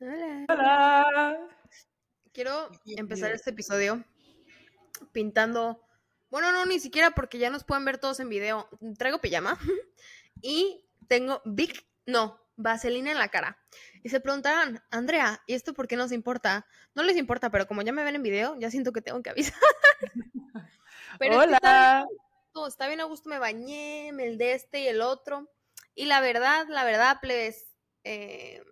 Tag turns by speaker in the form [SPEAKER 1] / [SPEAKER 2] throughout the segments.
[SPEAKER 1] Hola.
[SPEAKER 2] Hola.
[SPEAKER 1] Quiero empezar este episodio pintando. Bueno, no, ni siquiera porque ya nos pueden ver todos en video. Traigo pijama y tengo Big, no, vaselina en la cara. Y se preguntarán, Andrea, ¿y esto por qué nos importa? No les importa, pero como ya me ven en video, ya siento que tengo que avisar. pero es que está
[SPEAKER 2] Hola.
[SPEAKER 1] bien, a gusto, está bien a gusto, me bañé, me el de este y el otro. Y la verdad, la verdad, pues, eh,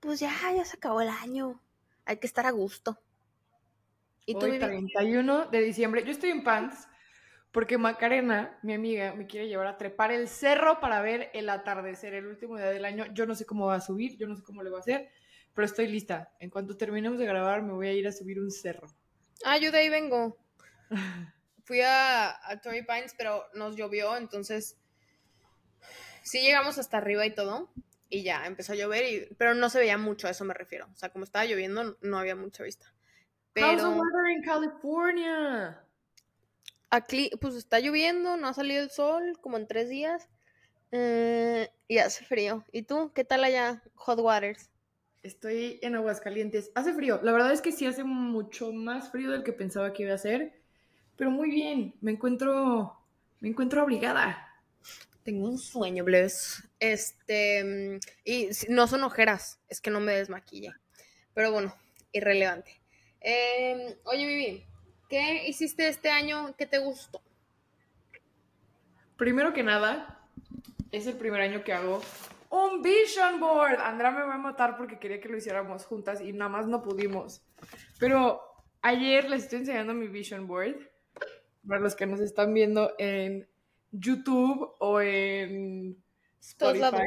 [SPEAKER 1] pues ya, ya se acabó el año. Hay que estar a gusto. ¿Y tú,
[SPEAKER 2] Hoy
[SPEAKER 1] Vivi?
[SPEAKER 2] 31 de diciembre. Yo estoy en pants porque Macarena, mi amiga, me quiere llevar a trepar el cerro para ver el atardecer, el último día del año. Yo no sé cómo va a subir, yo no sé cómo le va a hacer, pero estoy lista. En cuanto terminemos de grabar, me voy a ir a subir un cerro.
[SPEAKER 1] Ah, yo de ahí vengo. Fui a, a Torrey Pines, pero nos llovió, entonces sí llegamos hasta arriba y todo. Y ya, empezó a llover, y, pero no se veía mucho, a eso me refiero. O sea, como estaba lloviendo, no había mucha vista.
[SPEAKER 2] How's the
[SPEAKER 1] Pero
[SPEAKER 2] weather in California?
[SPEAKER 1] aquí, pues está lloviendo, no ha salido el sol como en tres días. eh, y hace frío. ¿Y tú? ¿Qué tal allá, Hot Waters?
[SPEAKER 2] Estoy en Aguascalientes. Hace frío. La verdad es que sí hace mucho más frío del que pensaba que iba a hacer. Pero muy bien. Me encuentro. Me encuentro abrigada.
[SPEAKER 1] Tengo un sueño, Bless. Este, y no son ojeras, es que no me desmaquillé. Pero bueno, irrelevante. Em, oye, Vivi, ¿qué hiciste este año que te gustó?
[SPEAKER 2] Primero que nada, es el primer año que hago un vision board. Andrea me va a matar porque quería que lo hiciéramos juntas y nada más no pudimos. Pero ayer les estoy enseñando mi vision board. Para los que nos están viendo en YouTube o en
[SPEAKER 1] Todos
[SPEAKER 2] Spotify.
[SPEAKER 1] lados.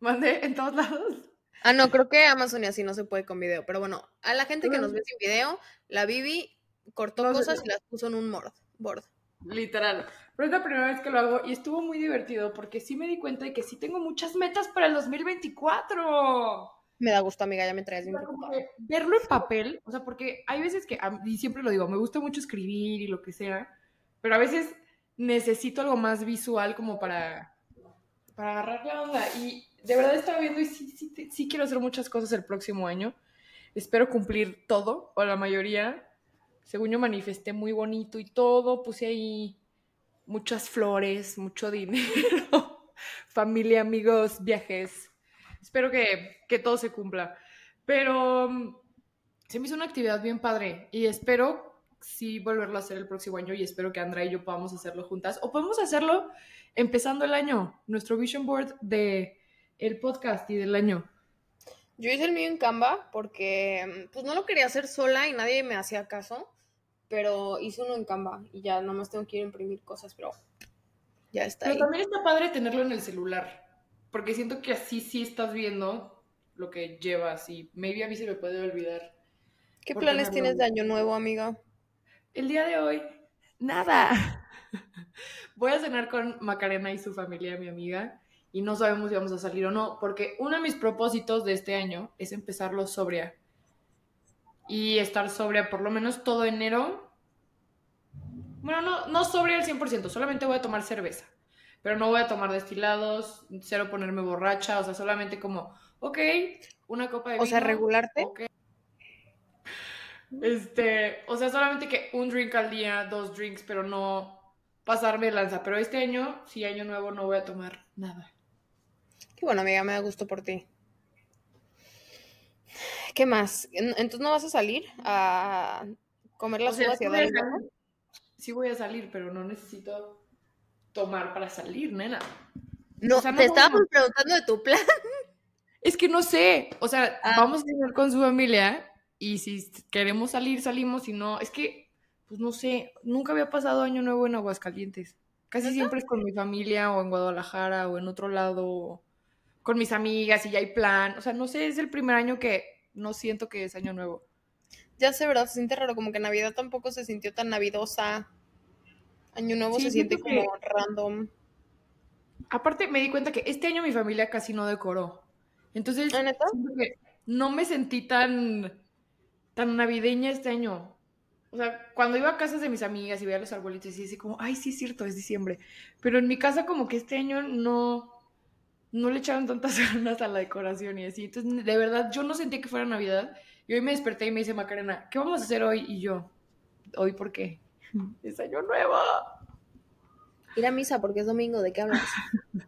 [SPEAKER 2] Mandé en todos lados.
[SPEAKER 1] Ah, no, creo que Amazon y así no se puede con video. Pero bueno, a la gente que nos ve sin video, la Vivi cortó
[SPEAKER 2] No
[SPEAKER 1] cosas y las puso en un board. board.
[SPEAKER 2] Literal. Pero es la primera vez que lo hago y estuvo muy divertido porque sí me di cuenta de que sí tengo muchas metas para el 2024.
[SPEAKER 1] Me da gusto, amiga, ya me traes
[SPEAKER 2] que verlo en papel, o sea, porque hay veces que, y siempre lo digo, me gusta mucho escribir y lo que sea, pero a veces necesito algo más visual como para, para agarrar la onda. Y de verdad estaba viendo y sí, sí, quiero hacer muchas cosas el próximo año. Espero cumplir todo, o la mayoría. Según yo manifesté muy bonito y todo, puse ahí muchas flores, mucho dinero, familia, amigos, viajes. Espero que, que todo se cumpla. Pero mm, se me hizo una actividad bien padre y espero sí volverlo a hacer el próximo año y espero que Andrea y yo podamos hacerlo juntas o podemos hacerlo empezando el año, nuestro vision board de el podcast y del año.
[SPEAKER 1] Yo hice el mío en Canva porque pues no lo quería hacer sola y nadie me hacía caso, pero hice uno en Canva y ya nomás tengo que ir a imprimir cosas, pero ya está
[SPEAKER 2] Pero
[SPEAKER 1] ahí.
[SPEAKER 2] también está padre tenerlo en el celular, porque siento que así sí estás viendo lo que llevas y maybe a mí se me puede olvidar.
[SPEAKER 1] ¿Qué planes tienes de año nuevo, amiga?
[SPEAKER 2] El día de hoy, nada. Voy a cenar con Macarena y su familia, mi amiga, y no sabemos si vamos a salir o no, porque uno de mis propósitos de este año es empezarlo sobria. Y estar sobria por lo menos todo enero. Bueno, no, no sobria al 100%, solamente voy a tomar cerveza. Pero no voy a tomar destilados, cero ponerme borracha, o sea, solamente como, ok, una copa de
[SPEAKER 1] O sea,
[SPEAKER 2] vino,
[SPEAKER 1] regularte.
[SPEAKER 2] Este, o sea, solamente que un drink al día, dos drinks, pero no pasarme lanza. Pero este año, sí, año nuevo, no voy a tomar nada.
[SPEAKER 1] Qué bueno, amiga, me da gusto por ti. ¿Qué más? En- Entonces no vas a salir a comer las
[SPEAKER 2] O sea,
[SPEAKER 1] uvas
[SPEAKER 2] sí
[SPEAKER 1] y a
[SPEAKER 2] voy
[SPEAKER 1] dar
[SPEAKER 2] a
[SPEAKER 1] el
[SPEAKER 2] salir, sí voy a salir, pero no necesito tomar para salir, nena.
[SPEAKER 1] No,
[SPEAKER 2] O sea, no
[SPEAKER 1] te estábamos preguntando de tu plan.
[SPEAKER 2] Es que no sé, o sea,
[SPEAKER 1] Ah.
[SPEAKER 2] vamos a cenar con su familia y si queremos salir, salimos, si no, es que, pues no sé, nunca había pasado año nuevo en Aguascalientes. Casi siempre es con mi familia o en Guadalajara o en otro lado, con mis amigas y ya hay plan. O sea, no sé, es el primer año que no siento que es año nuevo.
[SPEAKER 1] Ya sé, ¿verdad? Se siente raro, como que Navidad tampoco se sintió tan navidosa. Año Nuevo
[SPEAKER 2] Sí,
[SPEAKER 1] se siente
[SPEAKER 2] que-
[SPEAKER 1] como random.
[SPEAKER 2] Aparte, me di cuenta que este año mi familia casi no decoró. Entonces,
[SPEAKER 1] ¿Ah,
[SPEAKER 2] que no me sentí tan, tan navideña este año. O sea, cuando iba a casas de mis amigas y veía los arbolitos y así como, ay, sí es cierto, es diciembre. Pero en mi casa como que este año no, no le echaron tantas ganas a la decoración y así. Entonces, de verdad, yo no sentía que fuera Navidad. Y hoy me desperté y me dice Macarena, ¿qué vamos a hacer hoy? Y yo, ¿hoy por qué? Es año nuevo.
[SPEAKER 1] Ir a misa porque es domingo, ¿de qué hablas?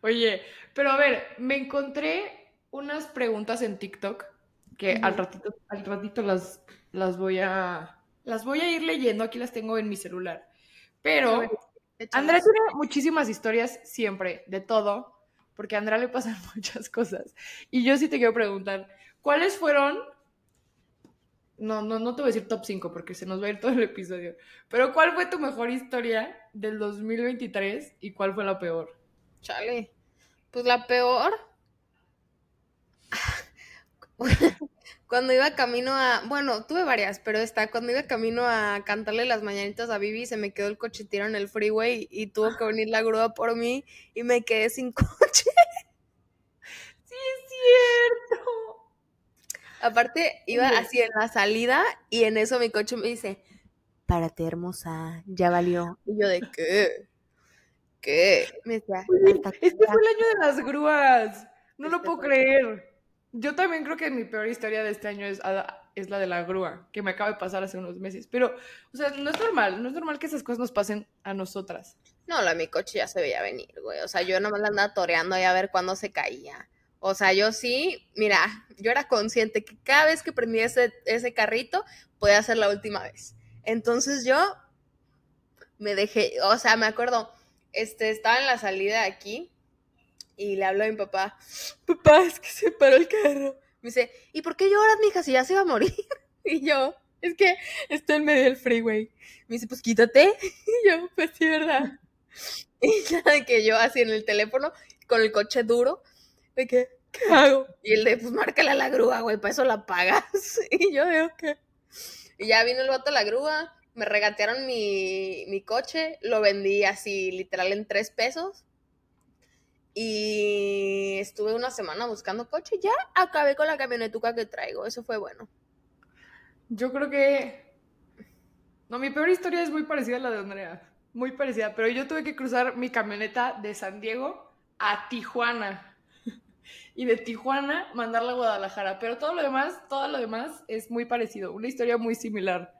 [SPEAKER 2] Oye, pero a ver, me encontré unas preguntas en TikTok que al ratito, al ratito las, las voy a las voy a ir leyendo, aquí las tengo en mi celular. Pero Andrea tiene muchísimas historias siempre, de todo, porque a Andrea le pasan muchas cosas. Y yo sí te quiero preguntar, ¿cuáles fueron? No, no, no te voy a decir top 5 porque se nos va a ir todo el episodio. Pero ¿cuál fue tu mejor historia del 2023 y cuál fue la peor?
[SPEAKER 1] Chale. Pues la peor. Cuando iba camino a. Bueno, tuve varias, pero esta, cuando iba camino a cantarle las mañanitas a Vivi, se me quedó el coche tirado en el freeway y tuvo que venir la grúa por mí y me quedé sin coche.
[SPEAKER 2] Sí, es cierto.
[SPEAKER 1] Aparte, iba así en la salida y en eso mi coche me dice: Párate, hermosa, ya valió. Y yo, ¿de qué? ¿Qué? Me decía,
[SPEAKER 2] este fue el año de las grúas. No lo este puedo creer. Yo también creo que mi peor historia de este año es, es la de la grúa, que me acaba de pasar hace unos meses. Pero, o sea, no es normal, no es normal que esas cosas nos pasen a nosotras.
[SPEAKER 1] No, la mi coche ya se veía venir, güey. O sea, yo nomás la andaba toreando ahí a ver cuándo se caía. O sea, yo sí, mira, yo era consciente que cada vez que prendía ese, ese carrito, podía ser la última vez. Entonces yo me dejé, o sea, me acuerdo, este, estaba en la salida aquí y le hablo a mi papá, papá, es que se paró el carro. Me dice, ¿y por qué lloras, mija, si ya se va a morir? Y yo, es que estoy en medio del freeway. Me dice, pues quítate. Y yo, pues sí, ¿verdad? Y nada, que yo así en el teléfono, con el coche duro, de que, ¿qué hago? Y él de, pues márcala la grúa, güey, para eso la pagas. Y yo de, ok. Y ya vino el vato a la grúa, me regatearon mi, mi coche, lo vendí así literal en tres pesos y estuve una semana buscando coche. Ya acabé con la camionetuca que traigo. Eso fue bueno.
[SPEAKER 2] Yo creo que. No, mi peor historia es muy parecida a la de Andrea. Muy parecida. Pero yo tuve que cruzar mi camioneta de San Diego a Tijuana. y de Tijuana mandarla a Guadalajara. Pero todo lo demás, todo lo demás es muy parecido. Una historia muy similar.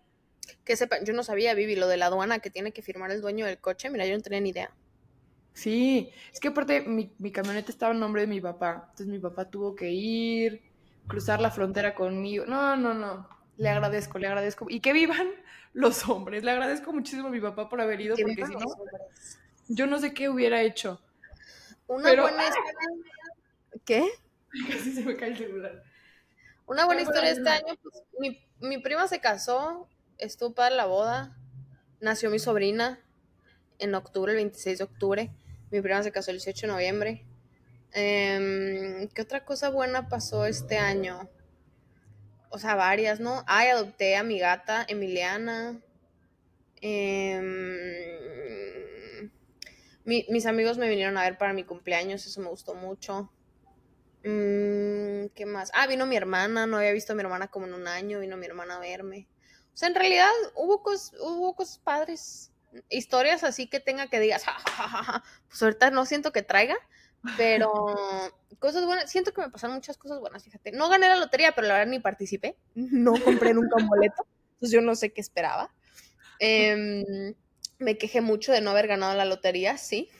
[SPEAKER 1] Que sepan, yo no sabía, Vivi, lo de la aduana que tiene que firmar el dueño del coche. Mira, yo no tenía ni idea.
[SPEAKER 2] Sí, es que aparte mi, mi, camioneta estaba en nombre de mi papá, entonces mi papá tuvo que ir, cruzar la frontera conmigo. No, no, no, le agradezco, le agradezco. Y que vivan los hombres, le agradezco muchísimo a mi papá por haber ido, porque si no, yo no sé qué hubiera hecho.
[SPEAKER 1] Una buena ¿Qué?
[SPEAKER 2] Casi se me cae el celular.
[SPEAKER 1] Una buena historia este año, pues mi, mi prima se casó, estuvo para la boda, nació mi sobrina en octubre, el 26 de octubre. Mi prima se casó el 18 de noviembre. Em, ¿Qué otra cosa buena pasó este año? O sea, varias, ¿no? Ay, adopté a mi gata, Emiliana. Em, mis amigos me vinieron a ver para mi cumpleaños, eso me gustó mucho. Mm, ¿Qué más? Ah, vino mi hermana, no había visto a mi hermana como en un año, vino mi hermana a verme. O sea, en realidad hubo, hubo cosas padres historias así que tenga que digas, pues ahorita no siento que traiga, pero cosas buenas, siento que me pasaron muchas cosas buenas, fíjate. No gané la lotería, pero la verdad ni participé, no compré nunca un boleto, entonces yo no sé qué esperaba. Em, me quejé mucho de no haber ganado la lotería, sí.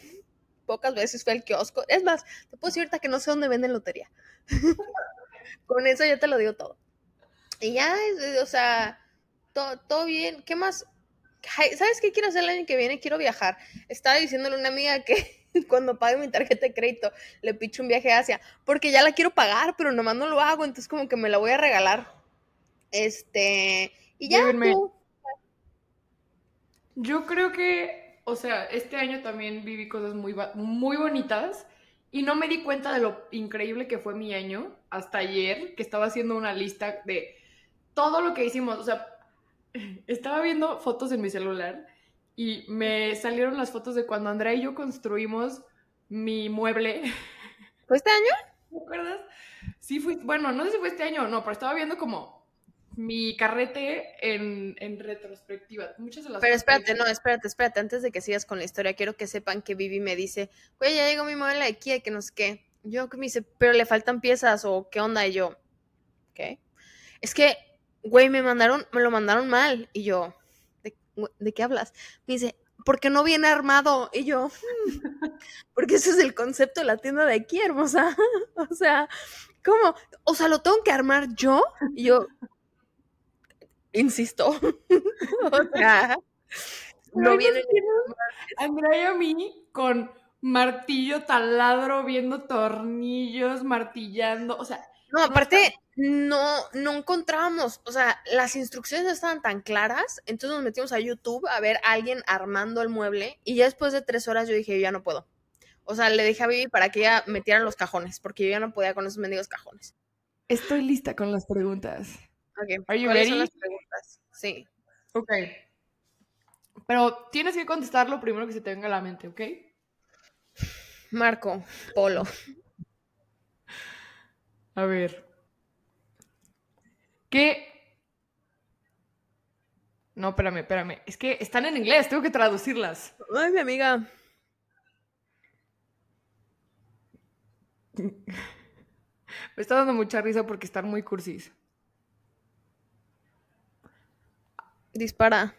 [SPEAKER 1] Pocas veces fue al kiosco. Es más, te puedo decir ahorita que no sé dónde venden lotería. Con eso ya te lo digo todo. Y ya, o sea, todo, todo bien. ¿Qué más? ¿Sabes qué quiero hacer el año que viene? Quiero viajar. Estaba diciéndole a una amiga que cuando pague mi tarjeta de crédito le picho un viaje a Asia, porque ya la quiero pagar, pero nomás no lo hago, entonces como que me la voy a regalar. Este, y ya.
[SPEAKER 2] Yo creo que, o sea, este año también viví cosas muy, muy bonitas y no me di cuenta de lo increíble que fue mi año hasta ayer, que estaba haciendo una lista de todo lo que hicimos, o sea, estaba viendo fotos en mi celular y me salieron las fotos de cuando Andrea y yo construimos mi mueble.
[SPEAKER 1] ¿Fue este año?
[SPEAKER 2] ¿Te acuerdas? Sí, fui, bueno, no sé si fue este año o no, pero estaba viendo como mi carrete en, en retrospectiva. Muchas de las
[SPEAKER 1] Pero espérate, no, espérate, espérate. Antes de que sigas con la historia, quiero que sepan que Vivi me dice, güey, ya llegó mi mueble de Ikea, que no sé qué. Yo que me dice, pero le faltan piezas o qué onda. Y yo, ¿qué? Es que, güey, me mandaron, me lo mandaron mal. Y yo, ¿de, de qué hablas? Me dice, porque no viene armado. Y yo, "Mm, porque ese es el concepto de la tienda de Ikea, hermosa. o sea, ¿cómo? O sea, ¿lo tengo que armar yo? Y yo, insisto. o sea, no viene
[SPEAKER 2] Andrea y a mí con martillo, taladro, viendo tornillos, martillando. O sea,
[SPEAKER 1] No, aparte, no, no encontrábamos, o sea, las instrucciones no estaban tan claras, entonces nos metimos a YouTube a ver a alguien armando el mueble y ya después de tres horas yo dije, yo ya no puedo. O sea, le dije a Vivi para que ella metiera los cajones, porque yo ya no podía con esos mendigos cajones.
[SPEAKER 2] estoy lista con las preguntas.
[SPEAKER 1] Ok,
[SPEAKER 2] Are you
[SPEAKER 1] ¿cuáles son
[SPEAKER 2] ready?
[SPEAKER 1] las preguntas? Sí.
[SPEAKER 2] Ok. Pero tienes que contestar lo primero que se te venga a la mente, ¿ok?
[SPEAKER 1] Marco, Polo.
[SPEAKER 2] A ver. No, espérame, espérame. Es que están en inglés, tengo que traducirlas.
[SPEAKER 1] Ay, mi amiga.
[SPEAKER 2] Me está dando mucha risa porque están muy cursis.
[SPEAKER 1] Dispara.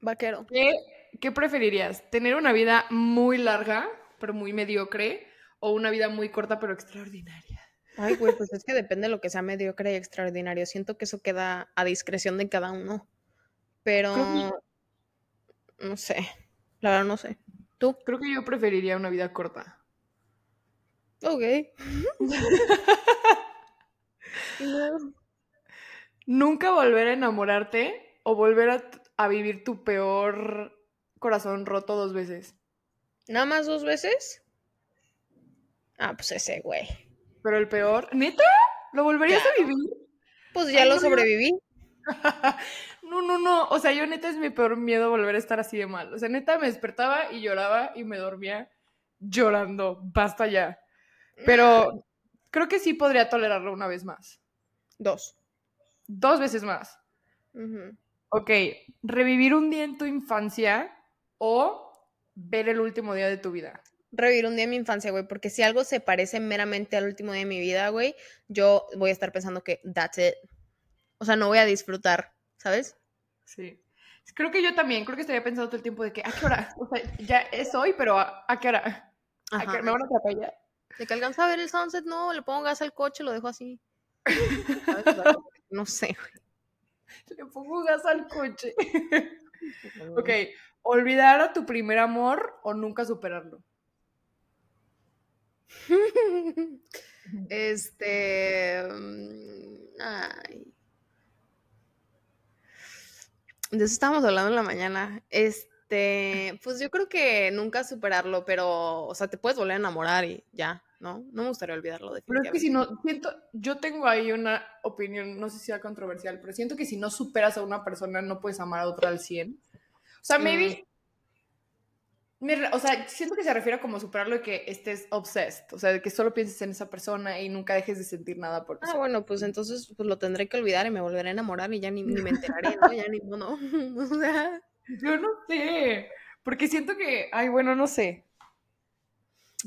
[SPEAKER 1] Vaquero.
[SPEAKER 2] ¿Qué, qué preferirías? ¿Tener una vida muy larga, pero muy mediocre? ¿O una vida muy corta, pero extraordinaria?
[SPEAKER 1] Ay, güey, pues es que depende de lo que sea mediocre y extraordinario. Siento que eso queda a discreción de cada uno. Pero no sé. La verdad no sé. ¿Tú?
[SPEAKER 2] Creo que yo preferiría una vida corta.
[SPEAKER 1] Ok.
[SPEAKER 2] Nunca volver a enamorarte o volver a, a vivir tu peor corazón roto dos veces.
[SPEAKER 1] ¿Nada más dos veces? Ah, pues ese, güey.
[SPEAKER 2] Pero el peor, ¿neta? ¿Lo volverías a vivir?
[SPEAKER 1] Pues ya
[SPEAKER 2] Ay,
[SPEAKER 1] lo sobreviví.
[SPEAKER 2] No, no, no. O sea, yo neta es mi peor miedo volver a estar así de mal. O sea, neta me despertaba y lloraba y me dormía llorando. Basta ya. Pero creo que sí podría tolerarlo una vez más.
[SPEAKER 1] Dos.
[SPEAKER 2] Dos veces más.
[SPEAKER 1] Ujú.
[SPEAKER 2] Ok, revivir un día en tu infancia o ver el último día de tu vida.
[SPEAKER 1] Revivir un día de mi infancia, güey, porque si algo se parece meramente al último día de mi vida, güey, yo voy a estar pensando que that's it. O sea, no voy a disfrutar, ¿sabes?
[SPEAKER 2] Sí. Creo que yo también, creo que estaría pensando todo el tiempo de que, ¿a qué hora? O sea, ya es hoy, pero ¿a, a qué hora? ¿A qué
[SPEAKER 1] Ajá.
[SPEAKER 2] ¿Me van a atropellar?
[SPEAKER 1] De que alcanza a ver el sunset, no, le pongo gas al coche, lo dejo así. No sé,
[SPEAKER 2] Le pongo gas al coche.
[SPEAKER 1] güey.
[SPEAKER 2] ok, olvidar a tu primer amor o nunca superarlo.
[SPEAKER 1] Este. mm, Ay. De eso estábamos hablando en la mañana. Este. Pues yo creo que nunca superarlo, pero. O sea, te puedes volver a enamorar y ya, ¿no? No me gustaría olvidarlo,
[SPEAKER 2] Pero es que si no, siento, yo tengo ahí una opinión, no sé si sea controversial, pero siento que si no superas a una persona, no puedes amar a otra al 100. O sea, maybe, o sea, siento que se refiere a como superarlo de que estés obsessed, o sea, de que solo pienses en esa persona y nunca dejes de sentir nada por
[SPEAKER 1] Ah,
[SPEAKER 2] eso.
[SPEAKER 1] bueno, pues entonces pues lo tendré que olvidar y me volveré a enamorar y ya ni, ni me enteraré, ¿no? Ya ni modo. O sea.
[SPEAKER 2] Yo no sé, porque siento que, ay, bueno, no sé.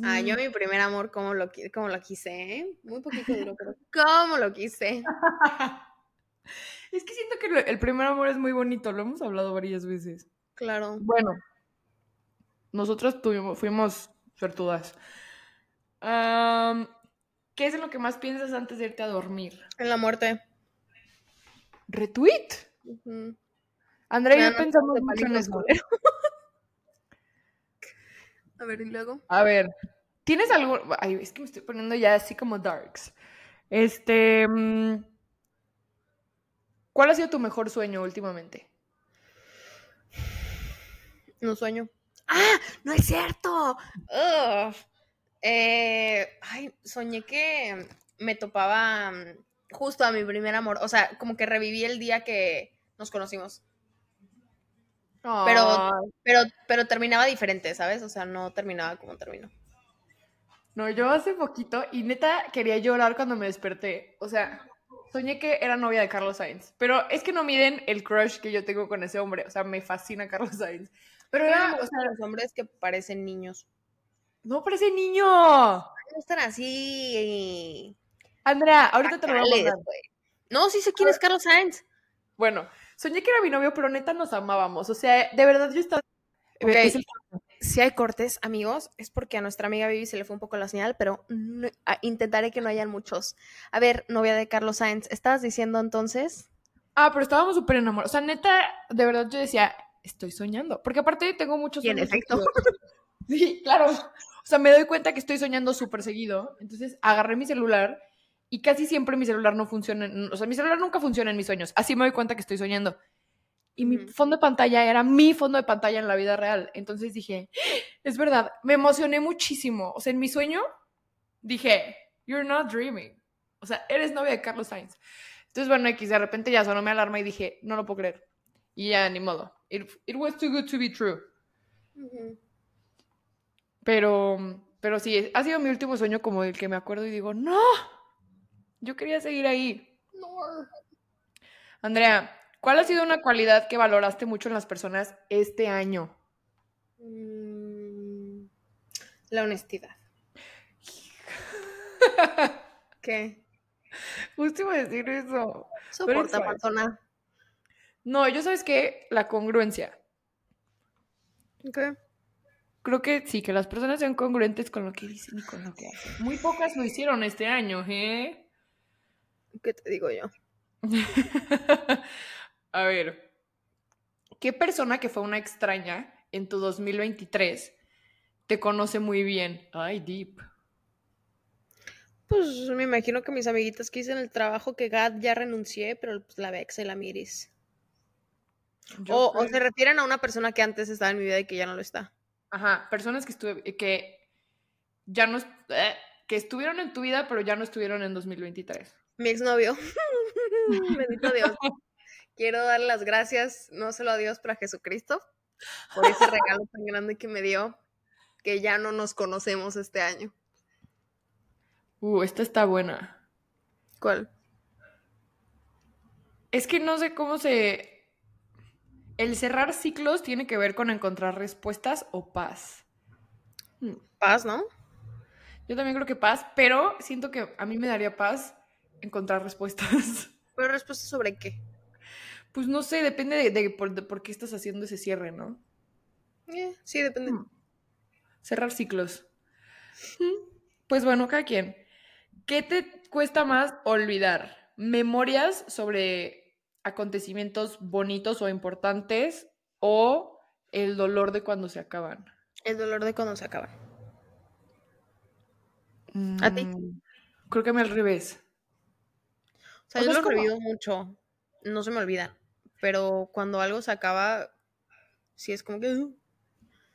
[SPEAKER 1] Ah, yo
[SPEAKER 2] Mm,
[SPEAKER 1] mi primer amor, como lo, como lo quise, ¿eh? Muy poquito duro, pero cómo lo quise.
[SPEAKER 2] Es que siento que el primer amor es muy bonito, lo hemos hablado varias veces.
[SPEAKER 1] Claro.
[SPEAKER 2] Bueno, nosotros tuvimos, fuimos suertudas. ¿Qué es en lo que más piensas antes de irte a dormir?
[SPEAKER 1] En la muerte.
[SPEAKER 2] ¿Retweet?
[SPEAKER 1] Ujú.
[SPEAKER 2] Andrea y yo
[SPEAKER 1] dan
[SPEAKER 2] pensamos
[SPEAKER 1] de
[SPEAKER 2] mucho en eso.
[SPEAKER 1] culero. A ver, ¿y luego?
[SPEAKER 2] A ver, ¿tienes algo? Ay, es que me estoy poniendo ya así como darks. Este. mm, ¿Cuál ha sido tu mejor sueño últimamente?
[SPEAKER 1] No sueño. ¡Ah! ¡No es cierto! Eh, ay, soñé que me topaba mm, justo a mi primer amor. O sea, como que reviví el día que nos conocimos. Pero- Pero, pero terminaba diferente, ¿sabes? O sea, no terminaba como terminó.
[SPEAKER 2] No, yo hace poquito y neta quería llorar cuando me desperté. O sea, soñé que era novia de Carlos Sainz. Pero es que no miden el crush que yo tengo con ese hombre. O sea, me fascina Carlos Sainz. Pero era, o sea,
[SPEAKER 1] los hombres que parecen niños.
[SPEAKER 2] no parece niño.
[SPEAKER 1] No están así.
[SPEAKER 2] Andrea, ahorita te lo voy a mandar.
[SPEAKER 1] No, sí sé quién es Carlos Sainz.
[SPEAKER 2] Bueno, soñé que era mi novio, pero neta nos amábamos. O sea, de verdad yo estaba. El-
[SPEAKER 1] Si hay cortes, amigos, es porque a nuestra amiga Vivi se le fue un poco la señal, pero no- intentaré que no hayan muchos. A ver, novia de Carlos Sainz, ¿estabas diciendo entonces?
[SPEAKER 2] Ah, pero estábamos súper enamorados. O sea, neta, de verdad yo decía, estoy soñando. Porque aparte tengo muchos
[SPEAKER 1] Y en
[SPEAKER 2] sueños
[SPEAKER 1] efecto.
[SPEAKER 2] Sí, claro. O sea, me doy cuenta que estoy soñando súper seguido. Entonces agarré mi celular y casi siempre mi celular no funciona. O sea, mi celular nunca funciona en mis sueños. Así me doy cuenta que estoy soñando. Y mi fondo de pantalla era mi fondo de pantalla en la vida real. Entonces dije, es verdad, me emocioné muchísimo. O sea, en mi sueño dije, you're not dreaming. O sea, eres novia de Carlos Sainz. Entonces, bueno, X, de repente ya sonó mi alarma y dije, no lo puedo creer. Y ya, ni modo. It, it was too good to be true. Pero, pero sí, ha sido mi último sueño como el que me acuerdo y digo, no, yo quería seguir ahí. Andrea, ¿cuál ha sido una cualidad que valoraste mucho en las personas este año?
[SPEAKER 1] Mm, La honestidad. ¿Qué?
[SPEAKER 2] Justo iba a decir eso.
[SPEAKER 1] Soporta, persona.
[SPEAKER 2] No, yo sabes que la congruencia.
[SPEAKER 1] ¿Qué?
[SPEAKER 2] Creo que sí, que las personas sean congruentes con lo que dicen y con lo que hacen. Muy pocas lo hicieron este año, ¿eh?
[SPEAKER 1] ¿Qué te digo yo?
[SPEAKER 2] A ver, ¿qué persona que fue una extraña en tu 2023 te conoce muy bien? Ay, deep.
[SPEAKER 1] Pues me imagino que mis amiguitas que hice en el trabajo que Gad ya renuncié, pero pues la Vex y la Miris. O, se refieren a una persona que antes estaba en mi vida y que ya no lo está.
[SPEAKER 2] Ajá, personas que estuve, que ya no, eh, que estuvieron en tu vida, pero ya no estuvieron en 2023.
[SPEAKER 1] Mi exnovio. Bendito Dios. Quiero darle las gracias, no solo a Dios, pero a Jesucristo, por ese regalo tan grande que me dio, que ya no nos conocemos este año.
[SPEAKER 2] Uh, esta está buena.
[SPEAKER 1] ¿Cuál?
[SPEAKER 2] Es que no sé cómo se... El cerrar ciclos tiene que ver con encontrar respuestas o paz. Hmm.
[SPEAKER 1] Paz, ¿no?
[SPEAKER 2] Yo también creo que paz, pero siento que a mí me daría paz encontrar respuestas.
[SPEAKER 1] Pero respuesta sobre qué.
[SPEAKER 2] Pues no sé, depende de, de por, de por qué estás haciendo ese cierre, ¿no?
[SPEAKER 1] Eh, sí, depende.
[SPEAKER 2] Hmm. Cerrar ciclos. Hmm. Pues bueno, cada quien. ¿Qué te cuesta más olvidar? ¿Memorias sobre acontecimientos bonitos o importantes o el dolor de cuando se acaban?
[SPEAKER 1] El dolor de cuando se acaban. ¿A ti?
[SPEAKER 2] Mm, Creo que mí al revés.
[SPEAKER 1] O sea,
[SPEAKER 2] O
[SPEAKER 1] yo
[SPEAKER 2] sea,
[SPEAKER 1] lo
[SPEAKER 2] es como-
[SPEAKER 1] revivo mucho. No se me olvidan. Pero cuando algo se acaba, sí es como que. uh,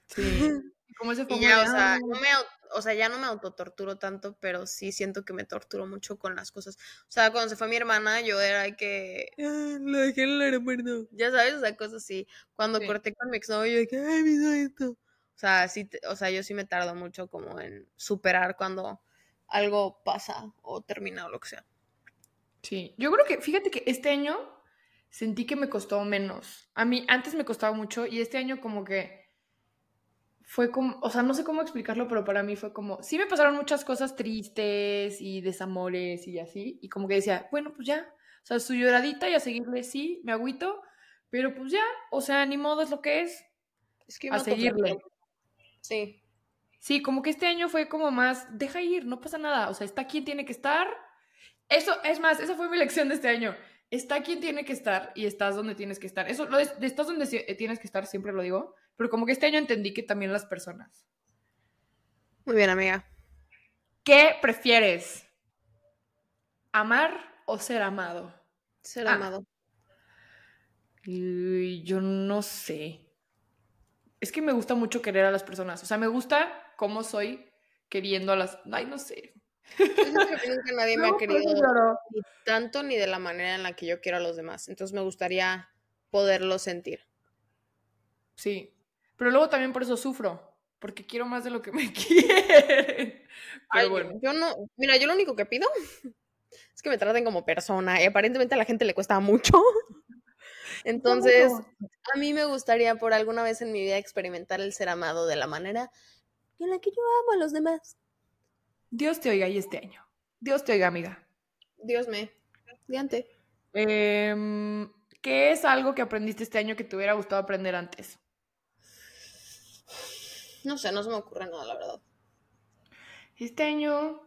[SPEAKER 2] Sí. Como ese
[SPEAKER 1] Y ya,
[SPEAKER 2] de,
[SPEAKER 1] o sea, no me, o sea, ya no me autotorturo tanto, pero sí siento que me torturo mucho con las cosas. O sea, cuando se fue mi hermana, yo era que. "Ah, La dejé en el aeropuerto. Ya sabes, o sea, cosas así. Cuando
[SPEAKER 2] Sí.
[SPEAKER 1] corté con mi exnovio, yo de que, ay, me hizo esto. O sea, sí, o sea, yo sí me tardo mucho como en superar cuando algo pasa o termina o lo que sea.
[SPEAKER 2] Sí, yo creo que, fíjate que este año sentí que me costó menos. A mí antes me costaba mucho y este año como que fue como, o sea, no sé cómo explicarlo, pero para mí fue como, sí me pasaron muchas cosas tristes y desamores y así, y como que decía, bueno, pues ya, o sea, su lloradita y a seguirle, sí, me agüito, pero pues ya, o sea, ni modo es lo que es,
[SPEAKER 1] Es que
[SPEAKER 2] a seguirle.
[SPEAKER 1] Sí.
[SPEAKER 2] Sí, como que este año fue como más, deja ir, no pasa nada, o sea, está quien tiene que estar. Eso, es más, esa fue mi lección de este año. Está quien tiene que estar y estás donde tienes que estar. Eso, lo de, de estás donde sie- tienes que estar, siempre lo digo, pero como que este año entendí que también las personas.
[SPEAKER 1] Muy bien, amiga.
[SPEAKER 2] ¿Qué prefieres? ¿Amar o ser amado?
[SPEAKER 1] Ser
[SPEAKER 2] Ah.
[SPEAKER 1] amado.
[SPEAKER 2] Yo no sé. Es que me gusta mucho querer a las personas. O sea, me gusta cómo soy queriendo a las... Ay, no sé.
[SPEAKER 1] Yo que nadie me ha querido ni tanto ni de la manera en la que yo quiero a los demás. Entonces me gustaría poderlo sentir.
[SPEAKER 2] Sí. Pero luego también por eso sufro, porque quiero más de lo que me quieren. Pero
[SPEAKER 1] Ay,
[SPEAKER 2] bueno.
[SPEAKER 1] Yo no, mira, yo lo único que pido es que me traten como persona y aparentemente a la gente le cuesta mucho. Entonces, a mí me gustaría por alguna vez en mi vida experimentar el ser amado de la manera en la que yo amo a los demás.
[SPEAKER 2] Dios te oiga y este año. Dios te oiga, amiga.
[SPEAKER 1] Dios me. Diante.
[SPEAKER 2] Em, ¿Qué es algo que aprendiste este año que te hubiera gustado aprender antes?
[SPEAKER 1] No sé, no se me ocurre nada, la verdad.
[SPEAKER 2] Este año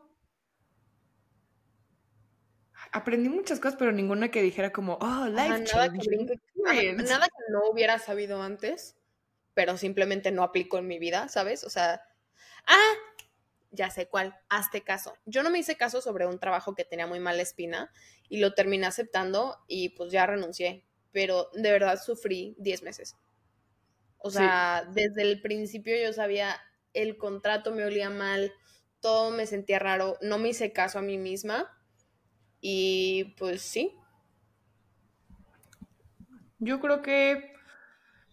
[SPEAKER 2] aprendí muchas cosas, pero ninguna que dijera como, oh, life
[SPEAKER 1] nada, que, nada que no hubiera sabido antes, pero simplemente no aplico en mi vida, ¿sabes? O sea, ah, ya sé cuál, hazte caso. Yo no me hice caso sobre un trabajo que tenía muy mala espina y lo terminé aceptando y pues ya renuncié, pero de verdad sufrí 10 meses. O sea, desde el principio yo sabía, el contrato me olía mal, todo me sentía raro, no me hice caso a mí misma y pues sí.
[SPEAKER 2] Yo creo que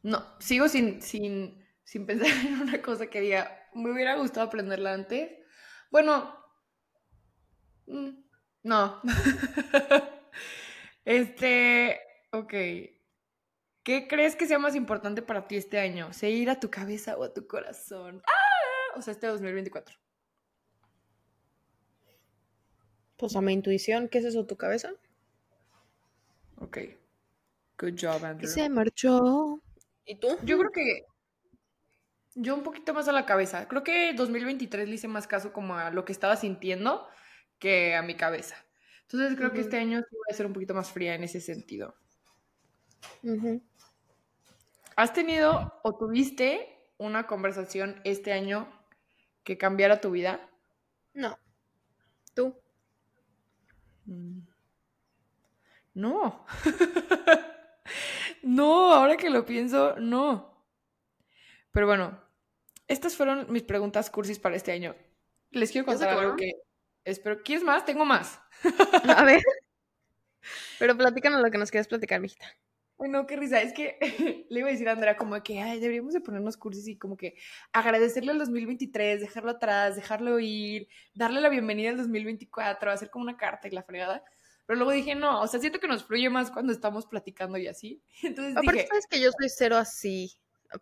[SPEAKER 2] no, sigo sin, sin, sin pensar en una cosa que diga, me hubiera gustado aprenderla antes. Bueno, mm, no. este, ok. ¿Qué crees que sea más importante para ti este año? ¿Seguir a tu cabeza o a tu corazón? ¡Ah! O sea, este 2024.
[SPEAKER 1] Pues a mi intuición, ¿qué es eso, tu cabeza?
[SPEAKER 2] Ok. Good job, Andrew.
[SPEAKER 1] Se marchó. ¿Y tú?
[SPEAKER 2] Yo creo que yo un poquito más a la cabeza. Creo que 2023 le hice más caso como a lo que estaba sintiendo que a mi cabeza. Entonces creo que este año sí voy a ser un poquito más fría en ese sentido. ¿Has tenido o tuviste una conversación este año que cambiara tu vida?
[SPEAKER 1] No. ¿Tú?
[SPEAKER 2] Mm. No. no, ahora que lo pienso, no. Pero bueno, estas fueron mis preguntas cursis para este año. Les quiero contar algo que espero. ¿Quieres más? Tengo más.
[SPEAKER 1] A ver. Pero platícanos lo que nos quieres platicar, mijita.
[SPEAKER 2] No, qué risa. Es que le iba a decir a Andrea como que, ay, deberíamos de ponernos cursis y como que agradecerle al 2023, dejarlo atrás, dejarlo ir, darle la bienvenida al 2024, hacer como una carta y la fregada. Pero luego dije, no, o sea, siento que nos fluye más cuando estamos platicando y así. Entonces
[SPEAKER 1] Aparte,
[SPEAKER 2] dije...
[SPEAKER 1] sabes que yo soy cero así.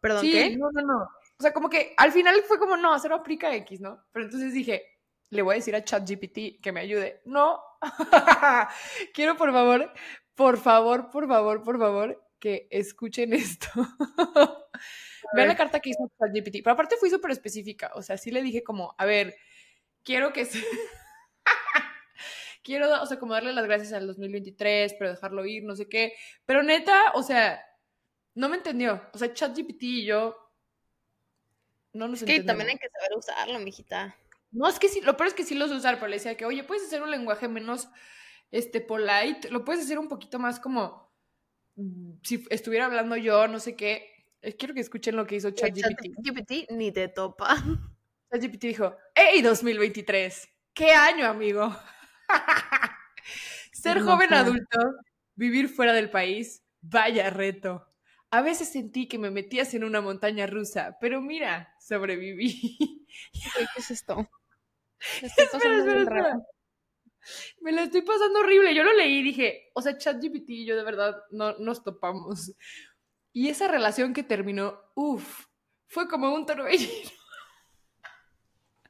[SPEAKER 1] Perdón,
[SPEAKER 2] sí,
[SPEAKER 1] ¿qué?
[SPEAKER 2] No, no, no. O sea, como que al final fue como, no, cero aplica X, ¿no? Pero entonces dije, le voy a decir a ChatGPT que me ayude. No. Quiero, por favor, por favor, por favor, por favor, que escuchen esto. Vean la carta que hizo ChatGPT. Pero aparte fui súper específica. O sea, sí le dije como, a ver, quiero que se... quiero, o sea, como darle las gracias al 2023, pero dejarlo ir, no sé qué. Pero neta, o sea, no me entendió. O sea, ChatGPT y yo no nos
[SPEAKER 1] Es que también hay que saber usarlo, mijita.
[SPEAKER 2] No, es que sí, lo peor es que sí lo sé usar, pero le decía que, oye, puedes hacer un lenguaje menos este polite, lo puedes hacer un poquito más como mm, si estuviera hablando yo, no sé qué. Eh, Quiero que escuchen lo que hizo ChatGPT.
[SPEAKER 1] ChatGPT ni te topa.
[SPEAKER 2] ChatGPT dijo, ¡Hey 2023! ¡Qué año, amigo! Ser joven adulto, vivir fuera del país, vaya reto. A veces sentí que me metías en una montaña rusa, pero mira, sobreviví.
[SPEAKER 1] ¿Qué es esto?
[SPEAKER 2] espera, espera, espera. Me la estoy pasando horrible. Yo lo leí y dije, o sea, ChatGPT y yo de verdad no nos topamos. Y esa relación que terminó, uff, fue como un torbellino.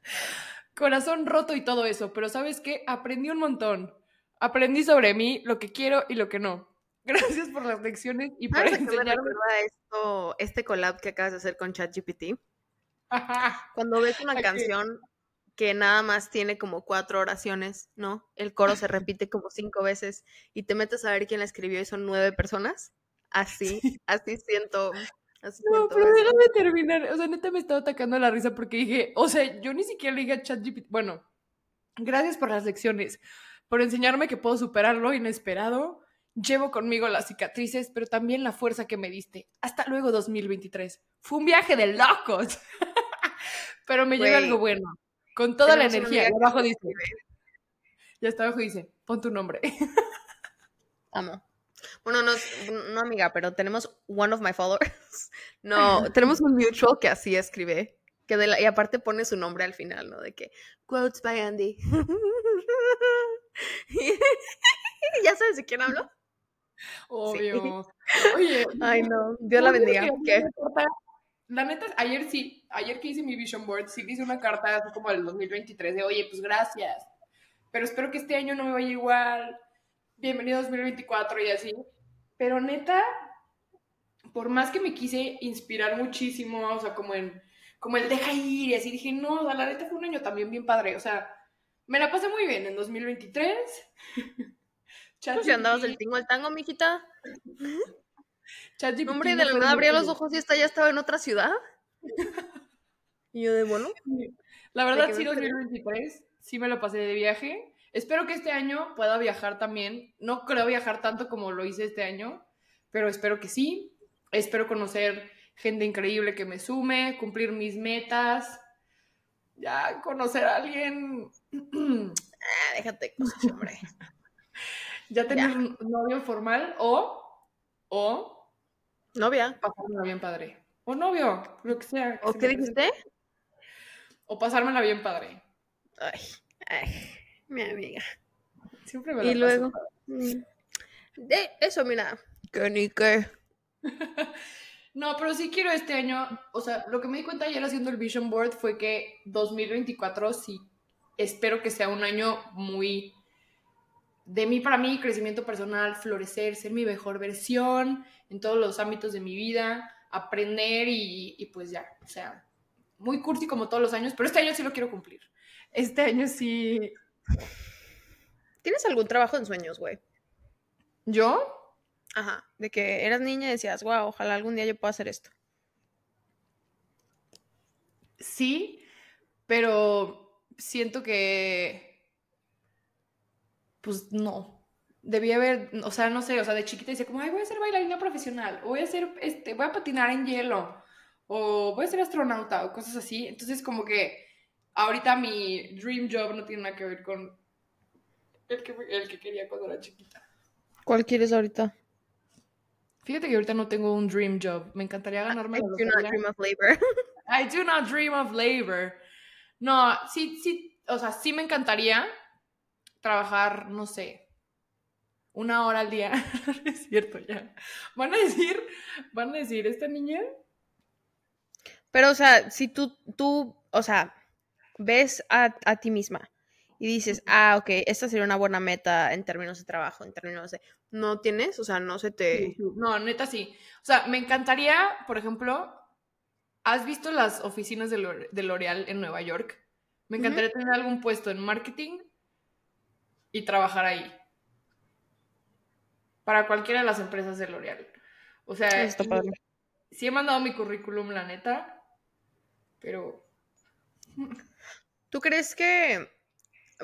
[SPEAKER 2] Corazón roto y todo eso, pero ¿sabes qué? Aprendí un montón. Aprendí sobre mí, lo que quiero y lo que no. Gracias por las lecciones y por
[SPEAKER 1] ¿Sabes a qué me
[SPEAKER 2] enseñarme.
[SPEAKER 1] recuerda esto, este collab que acabas de hacer con ChatGPT? Cuando ves una canción que nada más tiene como cuatro oraciones, ¿no? El coro se repite como cinco veces y te metes a ver quién la escribió y son nueve personas. Así, así siento. Así
[SPEAKER 2] No,
[SPEAKER 1] siento
[SPEAKER 2] pero
[SPEAKER 1] eso.
[SPEAKER 2] déjame terminar. O sea, neta me estaba atacando la risa porque dije, o sea, yo ni siquiera le dije a ChatGPT. Bueno, gracias por las lecciones, por enseñarme que puedo superar lo inesperado. Llevo conmigo las cicatrices, pero también la fuerza que me diste. Hasta luego, 2023. Fue un viaje de locos. pero me llega algo bueno. Con toda la
[SPEAKER 1] tenemos
[SPEAKER 2] energía. Y abajo dice, ya está abajo dice, pon tu nombre.
[SPEAKER 1] Amo. Bueno, no, no amiga, pero tenemos one of my followers. No, tenemos un mutual que así escribe. Que de la- y aparte pone su nombre al final, ¿no? De que quotes by Andy. y de quién hablo?
[SPEAKER 2] Obvio. Oye.
[SPEAKER 1] Ay, no. Dios la bendiga. ¿Qué?
[SPEAKER 2] La neta, ayer sí, ayer que hice mi vision board, sí hice una carta así como del 2023 de, oye, pues gracias. Pero espero que este año no me vaya igual. Bienvenido 2024 y así. Pero neta, por más que me quise inspirar muchísimo, o sea, como en, como el deja ir y así, dije, no, la neta fue un año también bien padre. O sea, me la pasé muy bien en 2023.
[SPEAKER 1] Pues si andabas del tingo al tango, mijita.
[SPEAKER 2] ChatGPT
[SPEAKER 1] Hombre, de la verdad abría los ojos y esta ya estaba en otra ciudad. Y yo de bueno.
[SPEAKER 2] La verdad, sí,
[SPEAKER 1] me perdí.
[SPEAKER 2] 2023 sí me lo pasé de viaje. Espero que este año pueda viajar también. No creo viajar tanto como lo hice este año, pero espero que sí. Espero conocer gente increíble que me sume, cumplir mis metas, ya conocer a alguien,
[SPEAKER 1] Ah, déjate cosas, hombre.
[SPEAKER 2] ya tener un novio formal o, o
[SPEAKER 1] Novia.
[SPEAKER 2] pasármela bien padre. O novio, lo que sea. que
[SPEAKER 1] ¿O
[SPEAKER 2] se
[SPEAKER 1] qué dijiste?
[SPEAKER 2] presente. O pasármela bien padre.
[SPEAKER 1] Ay, ay, mi amiga.
[SPEAKER 2] Siempre me la
[SPEAKER 1] Y luego. mm, De eso, mira. Que ni qué.
[SPEAKER 2] No, pero sí quiero este año, o sea, lo que me di cuenta ayer haciendo el Vision Board fue que 2024 sí espero que sea un año muy de mí para mí, crecimiento personal, florecer, ser mi mejor versión en todos los ámbitos de mi vida, aprender y, y pues ya, o sea, muy cursi como todos los años, pero este año sí lo quiero cumplir. Este año sí.
[SPEAKER 1] ¿Tienes algún trabajo en sueños, güey?
[SPEAKER 2] ¿Yo?
[SPEAKER 1] Ajá. De que eras niña y decías, wow, ojalá algún día yo pueda hacer esto.
[SPEAKER 2] Sí, pero siento que, pues no. Debí haber, o sea, no sé, o sea, de chiquita decía como, ay, voy a ser bailarina profesional, o voy a ser, este, voy a patinar en hielo, o voy a ser astronauta, o cosas así. Entonces, como que ahorita mi dream job no tiene nada que ver con el que, el que quería cuando era chiquita.
[SPEAKER 1] ¿Cuál quieres ahorita?
[SPEAKER 2] Fíjate que ahorita no tengo un dream job. Me encantaría ganarme
[SPEAKER 1] I
[SPEAKER 2] la
[SPEAKER 1] do not dream of labor.
[SPEAKER 2] I do not dream of labor. No, sí, sí, o sea, sí me encantaría trabajar, no sé, una hora al día. Es cierto, ya. Van a decir, van a decir, esta niña.
[SPEAKER 1] Pero, o sea, si tú, tú, o sea, ves a, a ti misma y dices, ah, ok, esta sería una buena meta en términos de trabajo, en términos de... ¿No tienes? O sea, no se te...
[SPEAKER 2] No, neta sí. O sea, me encantaría, por ejemplo, ¿has visto las oficinas de L'Ore- de L'Oreal en Nueva York? Me encantaría tener algún puesto en marketing y trabajar ahí. Para cualquiera de las empresas de L'Oreal. O sea,
[SPEAKER 1] Está padre.
[SPEAKER 2] sí he mandado mi currículum, la neta, pero
[SPEAKER 1] ¿Tú crees que...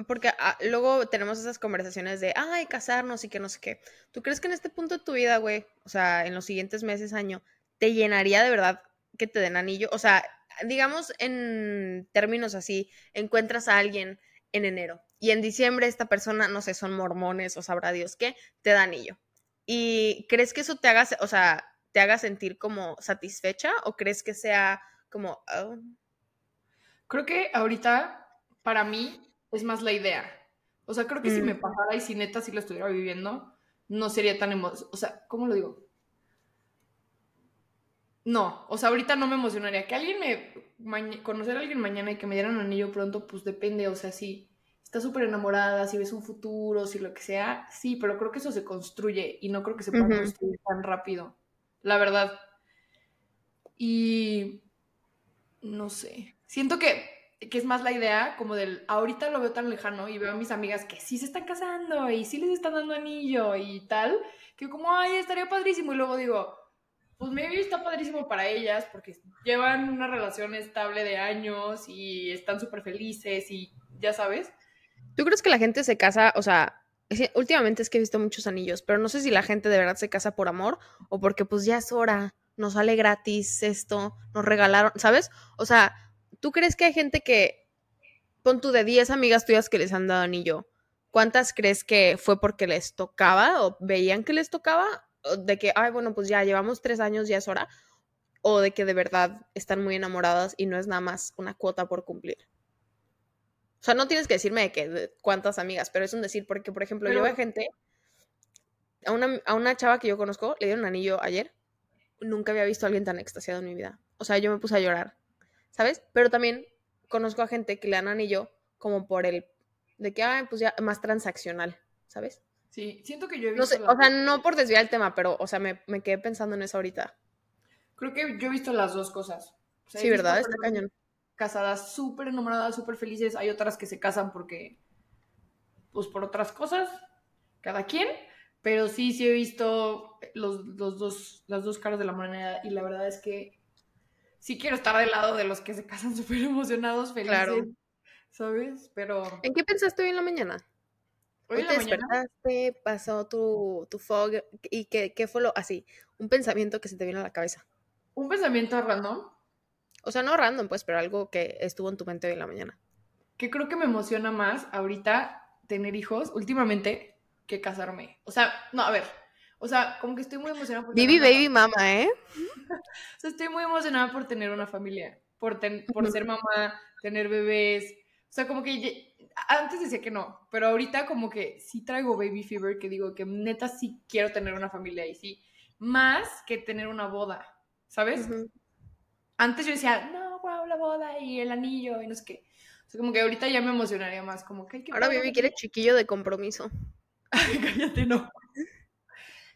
[SPEAKER 1] Porque ah, luego tenemos esas conversaciones de, ay, casarnos y que no sé qué. ¿Tú crees que en este punto de tu vida, güey, o sea, en los siguientes meses, año, te llenaría de verdad que te den anillo? O sea, digamos en términos así, encuentras a alguien en enero y en diciembre esta persona, no sé, son mormones o sabrá Dios qué, te da anillo. ¿Y crees que eso te haga, o sea, te haga sentir como satisfecha o crees que sea como, oh,
[SPEAKER 2] creo que ahorita para mí es más la idea. O sea, creo que si me
[SPEAKER 1] Mm.
[SPEAKER 2] pasara y si neta si lo estuviera viviendo, no sería tan emocionante. O sea, ¿cómo lo digo? No, o sea, ahorita no me emocionaría. Que alguien me. conocer a alguien mañana y que me dieran un anillo pronto, pues depende. O sea, si estás súper enamorada, si ves un futuro, si lo que sea, sí, pero creo que eso se construye y no creo que se pueda construir tan rápido. La verdad. Y. No sé. Siento que, que es más la idea como del. Ahorita lo veo tan lejano y veo a mis amigas que sí se están casando y sí les están dando anillo y tal, que como, ay, estaría padrísimo. Y luego digo, pues maybe está padrísimo para ellas porque llevan una relación estable de años y están súper felices y ya sabes.
[SPEAKER 1] ¿Tú crees que la gente se casa? O sea, últimamente es que he visto muchos anillos, pero no sé si la gente de verdad se casa por amor o porque pues ya es hora, nos sale gratis esto, nos regalaron, ¿sabes? O sea, ¿tú crees que hay gente que, pon tú de 10 amigas tuyas que les han dado anillo, ¿cuántas crees que fue porque les tocaba o veían que les tocaba? O de que, ay, bueno, pues ya llevamos tres años, ya es hora. O de que de verdad están muy enamoradas y no es nada más una cuota por cumplir. O sea, no tienes que decirme de que de cuántas amigas, pero es un decir, porque, por ejemplo, yo veo gente a una, a una chava que yo conozco le dieron un anillo ayer. Nunca había visto a alguien tan extasiado en mi vida. O sea, yo me puse a llorar, ¿sabes? Pero también conozco a gente que le dan anillo como por el, de que, pues ya, más transaccional, ¿sabes?
[SPEAKER 2] Sí, siento que yo he
[SPEAKER 1] No
[SPEAKER 2] visto.
[SPEAKER 1] sé,
[SPEAKER 2] las
[SPEAKER 1] o sea, no por desviar el tema, pero, o sea, me, me quedé pensando en eso ahorita.
[SPEAKER 2] Creo que yo he visto las dos cosas. O sea, he
[SPEAKER 1] Sí, ¿verdad? Está cañón.
[SPEAKER 2] Casadas súper enamoradas, súper felices. Hay otras que se casan porque, pues por otras cosas, cada quien. Pero sí, sí he visto los, los dos, las dos caras de la moneda. Y la verdad es que sí quiero estar del lado de los que se casan súper emocionados, felices.
[SPEAKER 1] Claro.
[SPEAKER 2] ¿Sabes? Pero
[SPEAKER 1] ¿En qué pensaste hoy en la mañana?
[SPEAKER 2] hoy
[SPEAKER 1] Hoy
[SPEAKER 2] en
[SPEAKER 1] te
[SPEAKER 2] la mañana
[SPEAKER 1] despertaste, pasó tu, tu fog y qué, qué fue lo así, un pensamiento que se te vino a la cabeza.
[SPEAKER 2] un pensamiento random
[SPEAKER 1] O sea, no random, pues, pero algo que estuvo en tu mente hoy en la mañana.
[SPEAKER 2] que creo que me emociona más ahorita tener hijos últimamente que casarme. O sea, no, a ver. O sea, como que estoy muy emocionada por
[SPEAKER 1] Baby,
[SPEAKER 2] una-
[SPEAKER 1] baby, mama, ¿eh?
[SPEAKER 2] O sea, estoy muy emocionada por tener una familia, por, ten- por ser mamá, tener bebés. O sea, como que antes decía que no, pero ahorita como que sí traigo baby fever, que digo que neta sí quiero tener una familia y sí, más que tener una boda, ¿sabes? Antes yo decía, no, wow, la boda y el anillo y no sé qué. O sea, como que ahorita ya me emocionaría más, como que... ay, qué
[SPEAKER 1] Ahora baby quiere chiquillo de compromiso.
[SPEAKER 2] Ay, cállate, no.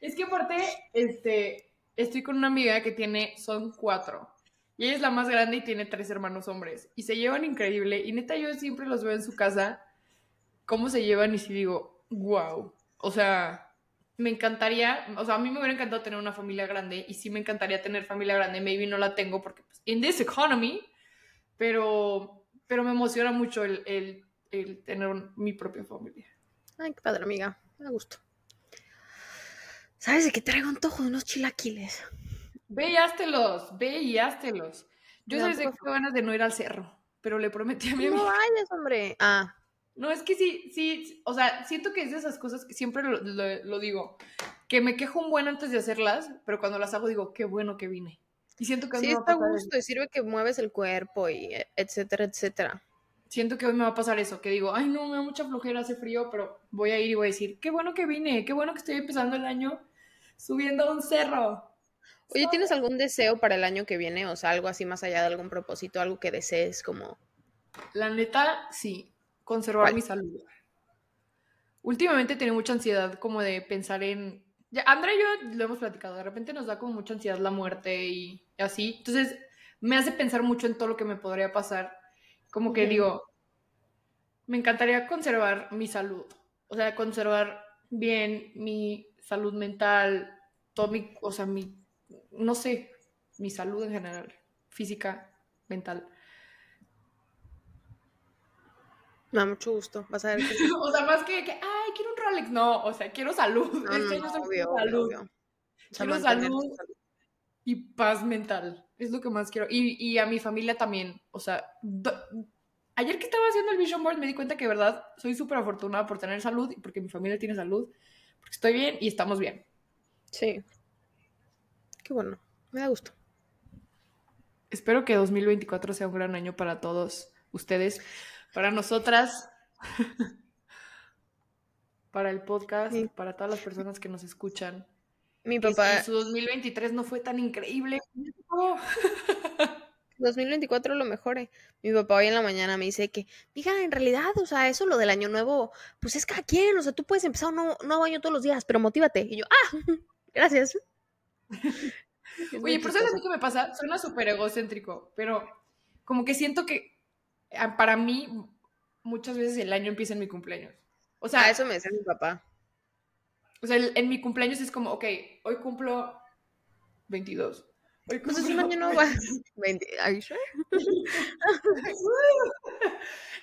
[SPEAKER 2] Es que aparte, este, estoy con una amiga que tiene, son cuatro. Y ella es la más grande y tiene tres hermanos hombres. Y se llevan increíble. Y neta, yo siempre los veo en su casa, cómo se llevan y si digo, wow. O sea, me encantaría, o sea, a mí me hubiera encantado tener una familia grande. Y sí me encantaría tener familia grande. Maybe no la tengo porque, pues, in this economy, pero, pero me emociona mucho el, el, el tener un- mi propia familia.
[SPEAKER 1] Ay, qué padre, amiga. Me gusto. ¿Sabes de qué traigo antojo de unos chilaquiles?
[SPEAKER 2] Ve y háztelos, ve y háztelos. Yo sabes de qué ganas de no ir al cerro, pero le prometí a mi
[SPEAKER 1] No
[SPEAKER 2] amiga.
[SPEAKER 1] vayas, hombre. Ah,
[SPEAKER 2] No, es que sí, sí, o sea, siento que es de esas cosas que siempre lo, lo- lo digo, que me quejo un buen antes de hacerlas, pero cuando las hago digo, qué bueno que vine. Y siento que hoy
[SPEAKER 1] sí,
[SPEAKER 2] me va
[SPEAKER 1] está a
[SPEAKER 2] pasar
[SPEAKER 1] gusto y sirve que mueves el cuerpo y e- etcétera, etcétera.
[SPEAKER 2] Siento que hoy me va a pasar eso, que digo, ay no, me da mucha flojera, hace frío, pero voy a ir y voy a decir, qué bueno que vine, qué bueno que estoy empezando el año subiendo a un cerro.
[SPEAKER 1] Oye, ¿tienes algún deseo para el año que viene? O sea, algo así más allá de algún propósito, algo que desees como...
[SPEAKER 2] La neta, sí, conservar mi salud. Últimamente tengo mucha ansiedad como de pensar en... Ya, Andrea y yo lo hemos platicado, de repente nos da como mucha ansiedad la muerte y así. Entonces me hace pensar mucho en todo lo que me podría pasar. Como que digo, me encantaría conservar mi salud. O sea, conservar bien mi salud mental, todo mi, o sea, mi, no sé, mi salud en general, física, mental.
[SPEAKER 1] Me da mucho gusto. Vas a ver que sí.
[SPEAKER 2] O sea, más que, que, ay, quiero un Rolex. No, o sea, quiero salud.
[SPEAKER 1] No, no, obvio,
[SPEAKER 2] salud.
[SPEAKER 1] obvio.
[SPEAKER 2] Quiero salud.
[SPEAKER 1] salud.
[SPEAKER 2] Y paz mental. Es lo que más quiero. Y, y a mi familia también. O sea, do- ayer que estaba haciendo el Vision Board me di cuenta que, de verdad, soy súper afortunada por tener salud y porque mi familia tiene salud. Porque estoy bien y estamos bien.
[SPEAKER 1] Sí. Qué bueno. Me da gusto.
[SPEAKER 2] Espero que 2024 sea un gran año para todos ustedes, para nosotras, para el podcast,
[SPEAKER 1] Sí.
[SPEAKER 2] para todas las personas que nos escuchan.
[SPEAKER 1] Mi
[SPEAKER 2] que
[SPEAKER 1] papá,
[SPEAKER 2] si su 2023 no fue tan increíble. Oh,
[SPEAKER 1] 2024 lo mejore. Mi papá hoy en la mañana me dice que, diga, en realidad, o sea, eso lo del año nuevo, pues es cada quien, o sea, tú puedes empezar un nuevo, nuevo año todos los días, pero motívate. Y yo, ah, gracias. Es
[SPEAKER 2] Oye, pero ¿sabes a mí qué me pasa? Suena súper egocéntrico, pero como que siento que para mí muchas veces el año empieza en mi cumpleaños. O sea,
[SPEAKER 1] Ah, eso me decía mi papá.
[SPEAKER 2] o sea el- en mi cumpleaños es como, ok, hoy cumplo 22. Hoy
[SPEAKER 1] Pues es un
[SPEAKER 2] cumplo
[SPEAKER 1] año nuevo. 20 ¿Are you sure?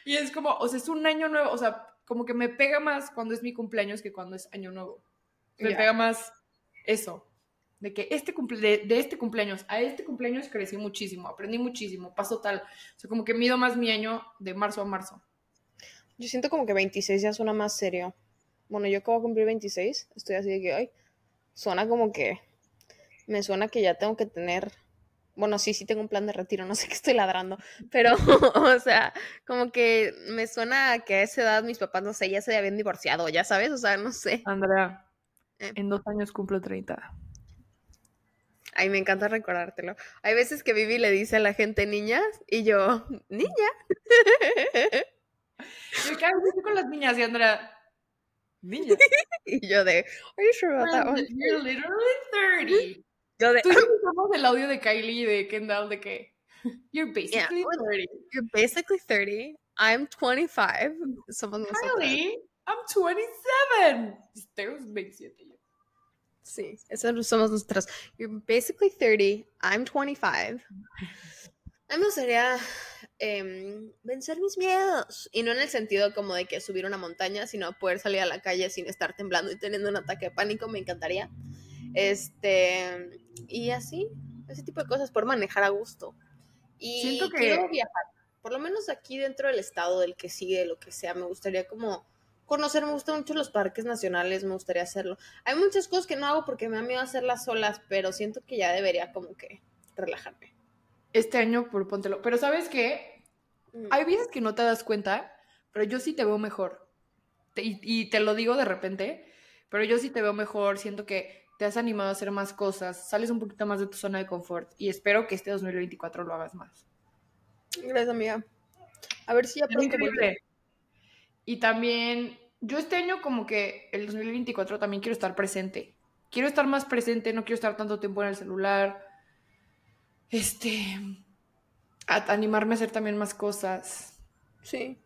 [SPEAKER 2] Y es como, o sea, es un año nuevo, o sea, como que me pega más cuando es mi cumpleaños que cuando es año nuevo. Me pega más eso, de que este cumple, de, de este cumpleaños a este cumpleaños crecí muchísimo, aprendí muchísimo, pasó tal. O sea, como que mido más mi año de marzo a marzo.
[SPEAKER 1] Yo siento como que 26 ya suena más serio. Bueno, yo acabo de cumplir 26, estoy así de que, ay, suena como que, me suena que ya tengo que tener, bueno, sí, sí tengo un plan de retiro, no sé qué estoy ladrando, pero, o sea, como que me suena que a esa edad mis papás, no sé, ya se habían divorciado, ya sabes, o sea, no sé.
[SPEAKER 2] Andrea,
[SPEAKER 1] Eh.
[SPEAKER 2] En dos años cumplo 30.
[SPEAKER 1] Ay, me encanta recordártelo. Hay veces que Vivi le dice a la gente niñas y yo, niña.
[SPEAKER 2] Yo cada vez estoy con las niñas y Andrea, niña.
[SPEAKER 1] Y yo de, are you sure about that one?
[SPEAKER 2] You're literally 30.
[SPEAKER 1] Yo de,
[SPEAKER 2] Tú y yo usamos el audio de Kylie y de Kendall de que you're basically
[SPEAKER 1] Yeah.
[SPEAKER 2] 30.
[SPEAKER 1] you're basically 30. I'm 25. Somos nosotras.
[SPEAKER 2] Kylie, I'm 27. Tengo 27 yo.
[SPEAKER 1] Sí, eso somos nosotras. You're basically 30. I'm 25. A mí me gustaría em, vencer mis miedos. Y no en el sentido como de que subir una montaña, sino poder salir a la calle sin estar temblando y teniendo un ataque de pánico. Me encantaría. Este. Y así, ese tipo de cosas, por manejar a gusto. Y
[SPEAKER 2] Siento que-
[SPEAKER 1] quiero viajar. Por lo menos aquí dentro del estado del que sigue, lo que sea, me gustaría como conocer, me gustan mucho los parques nacionales, me gustaría hacerlo. Hay muchas cosas que no hago porque me da miedo hacerlas solas, pero siento que ya debería como que relajarme.
[SPEAKER 2] Este año propóntelo. Pero ¿sabes qué?
[SPEAKER 1] Mm.
[SPEAKER 2] Hay veces que no te das cuenta, pero yo sí te veo mejor. Te- y, y te lo digo de repente, pero yo sí te veo mejor. Siento que te has animado a hacer más cosas, sales un poquito más de tu zona de confort y espero que este 2024 lo hagas más.
[SPEAKER 1] Gracias, amiga. A ver si ya pronto.
[SPEAKER 2] Y también, yo este año como que el 2024 también quiero estar presente. Quiero estar más presente, no quiero estar tanto tiempo en el celular. Este, a- animarme a hacer también más cosas.
[SPEAKER 1] Sí.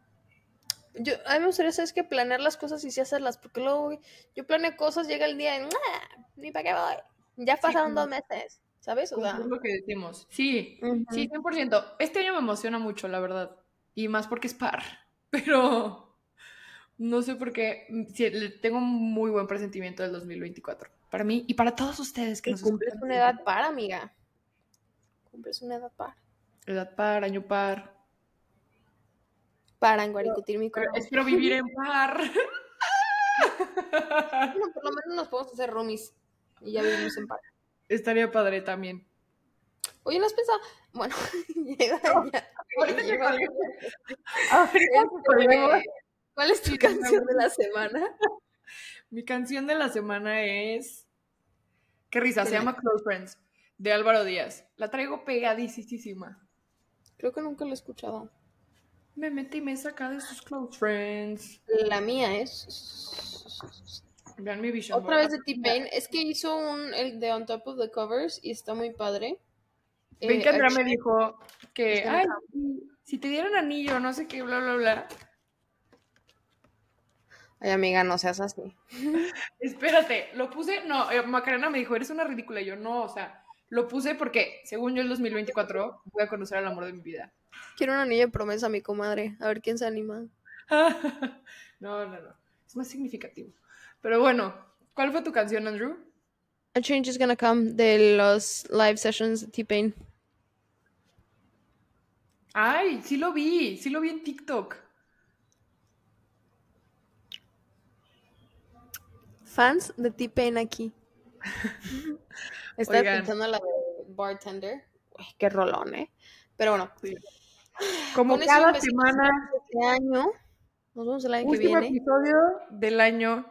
[SPEAKER 1] Yo, a mí me gustaría, ¿sabes que Planear las cosas y sí hacerlas, porque luego yo planeo cosas, llega el día y "Ah, ni para qué voy. Ya pasaron dos meses, ¿sabes? O sea,
[SPEAKER 2] es lo que decimos. Sí,
[SPEAKER 1] ujú.
[SPEAKER 2] sí, 100%. Este año me emociona mucho, la verdad. Y más porque es par. Pero no sé por qué. mm, tengo un muy buen presentimiento del 2024. Para mí y para todos ustedes que
[SPEAKER 1] Y
[SPEAKER 2] nos
[SPEAKER 1] cumples
[SPEAKER 2] escuchan.
[SPEAKER 1] una edad par, amiga. Cumples una edad par.
[SPEAKER 2] Edad par, año par.
[SPEAKER 1] Para enguaricutir mi corazón.
[SPEAKER 2] espero vivir en par.
[SPEAKER 1] Bueno, por lo menos nos podemos hacer roomies y ya vivimos en par.
[SPEAKER 2] Estaría padre también.
[SPEAKER 1] Oye, ¿no has pensado? Bueno, ya, ya-
[SPEAKER 2] Ahorita
[SPEAKER 1] ya-. ¿Cuál es tu canción de la semana?
[SPEAKER 2] Mi canción de la semana es. Qué risa, se llama Close Friends, de Álvaro Díaz. La traigo pegadísima.
[SPEAKER 1] Creo que nunca lo he escuchado.
[SPEAKER 2] Me metí y me saca de sus Close Friends.
[SPEAKER 1] La mía es.
[SPEAKER 2] Vean mi vision.
[SPEAKER 1] Otra
[SPEAKER 2] board.
[SPEAKER 1] vez de T-Pain. Es que hizo un el de On Top of the Covers y está muy padre.
[SPEAKER 2] Ven
[SPEAKER 1] Eh,
[SPEAKER 2] que Andrea me dijo que, ay, si- si te dieran anillo, no sé qué, bla, bla, bla.
[SPEAKER 1] Ay, amiga, no seas así.
[SPEAKER 2] Espérate, lo puse, no, eh, Macarena me dijo, eres una ridícula. Y yo, no, o sea, lo puse porque, según yo, el 2024 voy a conocer al amor de mi vida.
[SPEAKER 1] Quiero un anillo de promesa, mi comadre. A ver quién se anima.
[SPEAKER 2] no, no, no. Es más significativo. Pero bueno, ¿cuál fue tu canción, Andrew?
[SPEAKER 1] A Change is Gonna Come de los live sessions de T-Pain.
[SPEAKER 2] Ay, sí lo vi, sí lo vi en TikTok.
[SPEAKER 1] Fans de T-Pain aquí. Estaba
[SPEAKER 2] Oigan.
[SPEAKER 1] escuchando la de Bartender. Uy, qué rolón, ¿eh? Pero bueno,
[SPEAKER 2] Como
[SPEAKER 1] Con
[SPEAKER 2] cada semana,
[SPEAKER 1] este año. Nos vemos el año que
[SPEAKER 2] último
[SPEAKER 1] viene.
[SPEAKER 2] episodio del año.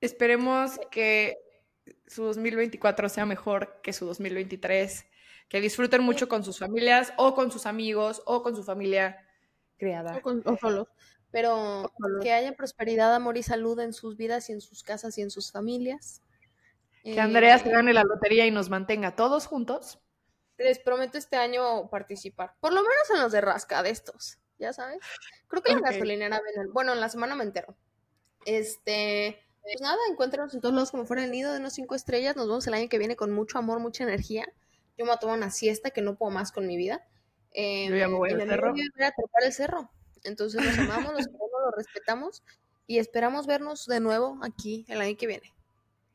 [SPEAKER 2] Esperemos que su 2024 sea mejor que su 2023. Que disfruten mucho con sus familias o con sus amigos o con su familia creada.
[SPEAKER 1] O, con- o solos. Pero que haya prosperidad, amor y salud en sus vidas y en sus casas y en sus familias.
[SPEAKER 2] Que Andrea se
[SPEAKER 1] Eh,
[SPEAKER 2] gane la lotería y nos mantenga todos juntos.
[SPEAKER 1] Les prometo este año participar. Por lo menos en los de rasca de estos. Ya sabes. Creo que la gasolinera venden. Bueno, en la semana me entero. Este. Pues nada, encuéntranos en todos lados como fuera el nido de unos cinco estrellas. Nos vemos el año que viene con mucho amor, mucha energía. Yo me voy a tomar una siesta que no puedo más con mi vida. Eh,
[SPEAKER 2] Yo ya me voy
[SPEAKER 1] y
[SPEAKER 2] al
[SPEAKER 1] mi amigo
[SPEAKER 2] cerro.
[SPEAKER 1] vive a trepar el cerro. Entonces los amamos, los queremos, los respetamos y esperamos vernos de nuevo aquí el año que viene.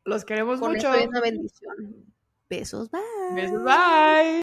[SPEAKER 2] Los queremos
[SPEAKER 1] Con
[SPEAKER 2] mucho.
[SPEAKER 1] esto es una bendición. Besos, bye.
[SPEAKER 2] Besos, bye.